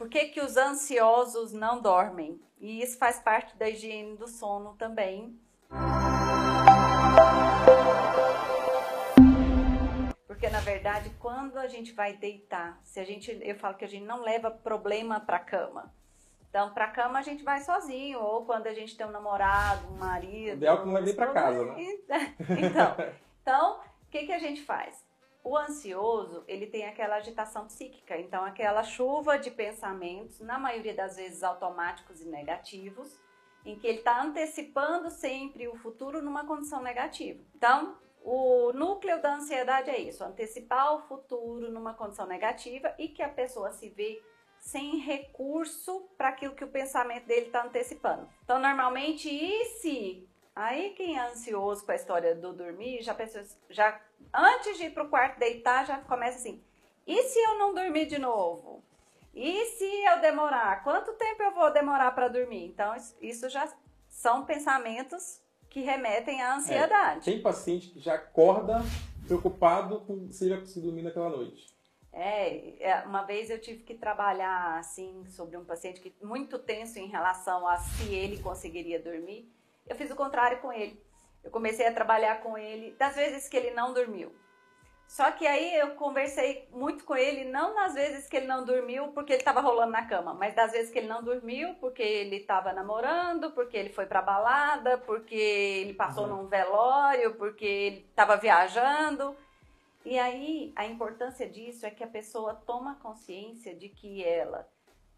por que, que os ansiosos não dormem? E isso faz parte da higiene do sono também. Porque na verdade, quando a gente vai deitar, se a gente, eu falo que a gente não leva problema para cama. Então, para cama a gente vai sozinho, ou quando a gente tem um namorado, um marido. O ideal é que não vai vir para casa, né? Então, então o que, que a gente faz? O ansioso, ele tem aquela agitação psíquica, então aquela chuva de pensamentos, na maioria das vezes automáticos e negativos, em que ele está antecipando sempre o futuro numa condição negativa. Então, o núcleo da ansiedade é isso, antecipar o futuro numa condição negativa e que a pessoa se vê sem recurso para aquilo que o pensamento dele está antecipando. Então, normalmente, e se Aí quem é ansioso com a história do dormir, já pensou, já antes de ir pro quarto deitar, já começa assim: e se eu não dormir de novo? E se eu demorar? Quanto tempo eu vou demorar para dormir? Então, isso já são pensamentos que remetem à ansiedade. É, tem paciente que já acorda preocupado com se ele vai conseguir dormir naquela noite. É, é, uma vez eu tive que trabalhar assim sobre um paciente que muito tenso em relação a se ele conseguiria dormir. Eu fiz o contrário com ele. Eu comecei a trabalhar com ele das vezes que ele não dormiu. Só que aí eu conversei muito com ele, não nas vezes que ele não dormiu porque ele estava rolando na cama, mas das vezes que ele não dormiu porque ele estava namorando, porque ele foi para balada, porque ele passou uhum. num velório, porque ele estava viajando. E aí a importância disso é que a pessoa toma consciência de que ela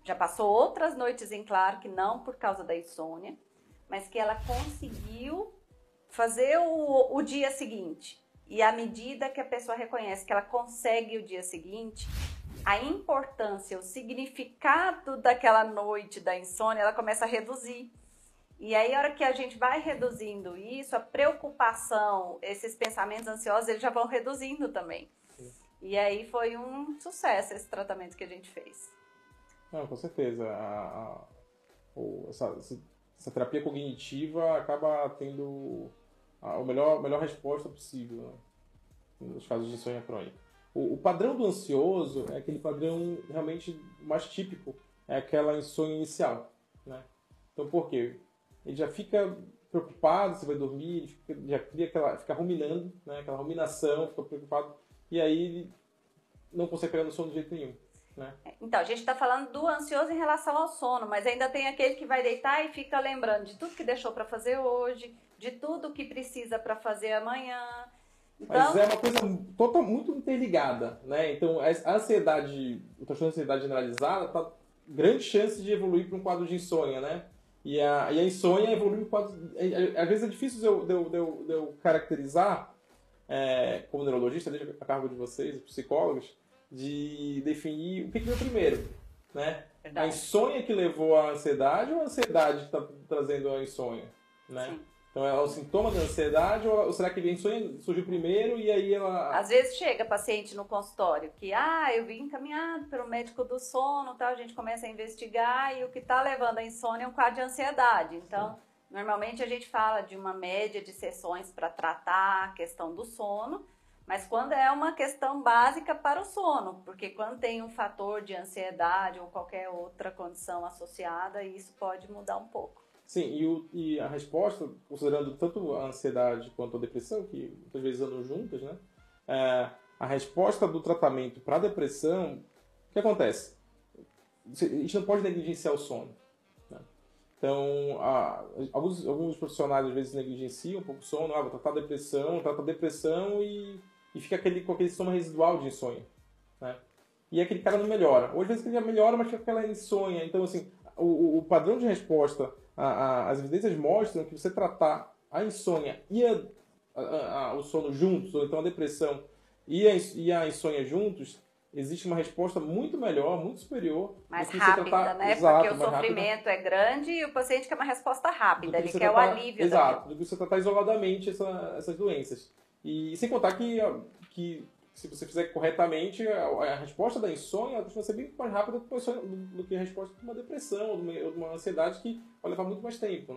já passou outras noites em claro que não por causa da insônia, mas que ela conseguiu fazer o, o dia seguinte. E à medida que a pessoa reconhece que ela consegue o dia seguinte, a importância, o significado daquela noite da insônia, ela começa a reduzir. E aí, a hora que a gente vai reduzindo isso, a preocupação, esses pensamentos ansiosos, eles já vão reduzindo também. Sim. E aí foi um sucesso esse tratamento que a gente fez. Não, com certeza. A, a, o, essa, essa terapia cognitiva acaba tendo a, melhor, melhor resposta possível né? nos casos de insônia crônica. O, o, padrão do ansioso é aquele padrão realmente mais típico, é aquela insônia inicial. Né? Então, por quê? Ele já fica preocupado se vai dormir, fica, já cria aquela, fica ruminando, né? aquela ruminação, fica preocupado, e aí ele não consegue pegar no sono de jeito nenhum. Né? Então, a gente está falando do ansioso em relação ao sono, mas ainda tem aquele que vai deitar e fica lembrando de tudo que deixou para fazer hoje, de tudo que precisa para fazer amanhã. Então... Mas é uma coisa total, muito interligada, né? Então, a ansiedade, o transtorno de ansiedade generalizada, tá grande chance de evoluir para um quadro de insônia, né? E a, e a insônia evolui para quadro... Às vezes é difícil de eu, de eu, de eu, de eu caracterizar, é, como neurologista, deixa a cargo de vocês, psicólogos, de definir o que, que veio primeiro, né? Verdade. A insônia que levou à ansiedade ou a ansiedade que está trazendo a insônia, né? Sim. Então é o sintoma da ansiedade ou será que a insônia surgiu primeiro e aí ela... Às vezes chega paciente no consultório que, ah, eu vim encaminhado pelo médico do sono, tal, a gente começa a investigar e o que está levando a insônia é um quadro de ansiedade. Então, Sim. normalmente a gente fala de uma média de sessões para tratar a questão do sono, mas quando é uma questão básica para o sono, porque quando tem um fator de ansiedade ou qualquer outra condição associada, isso pode mudar um pouco. Sim, e, o, e a resposta, considerando tanto a ansiedade quanto a depressão, que muitas vezes andam juntas, né? É, a resposta do tratamento para a depressão, o que acontece? A gente não pode negligenciar o sono. Né? Então, a, alguns, alguns profissionais às vezes negligenciam um pouco o sono, ah, vou tratar a depressão, trata a depressão e e fica aquele, com aquele sintoma residual de insônia. Né? E aquele cara não melhora. Ou às vezes ele já melhora, mas fica aquela insônia. Então, assim, o, o padrão de resposta, a, a, as evidências mostram que você tratar a insônia e a, a, o sono juntos, ou então a depressão e a, e a insônia juntos, existe uma resposta muito melhor, muito superior. Mais rápida, tratar... né? Exato, Porque o sofrimento rápida. é grande e o paciente quer uma resposta rápida, ele quer tratar... o alívio. Exato, do que você tratar isoladamente essa, essas doenças. E sem contar que, que se você fizer corretamente, a, a resposta da insônia vai ser bem mais rápida do, que a resposta de uma depressão ou de uma, ou de uma ansiedade que vai levar muito mais tempo. Né?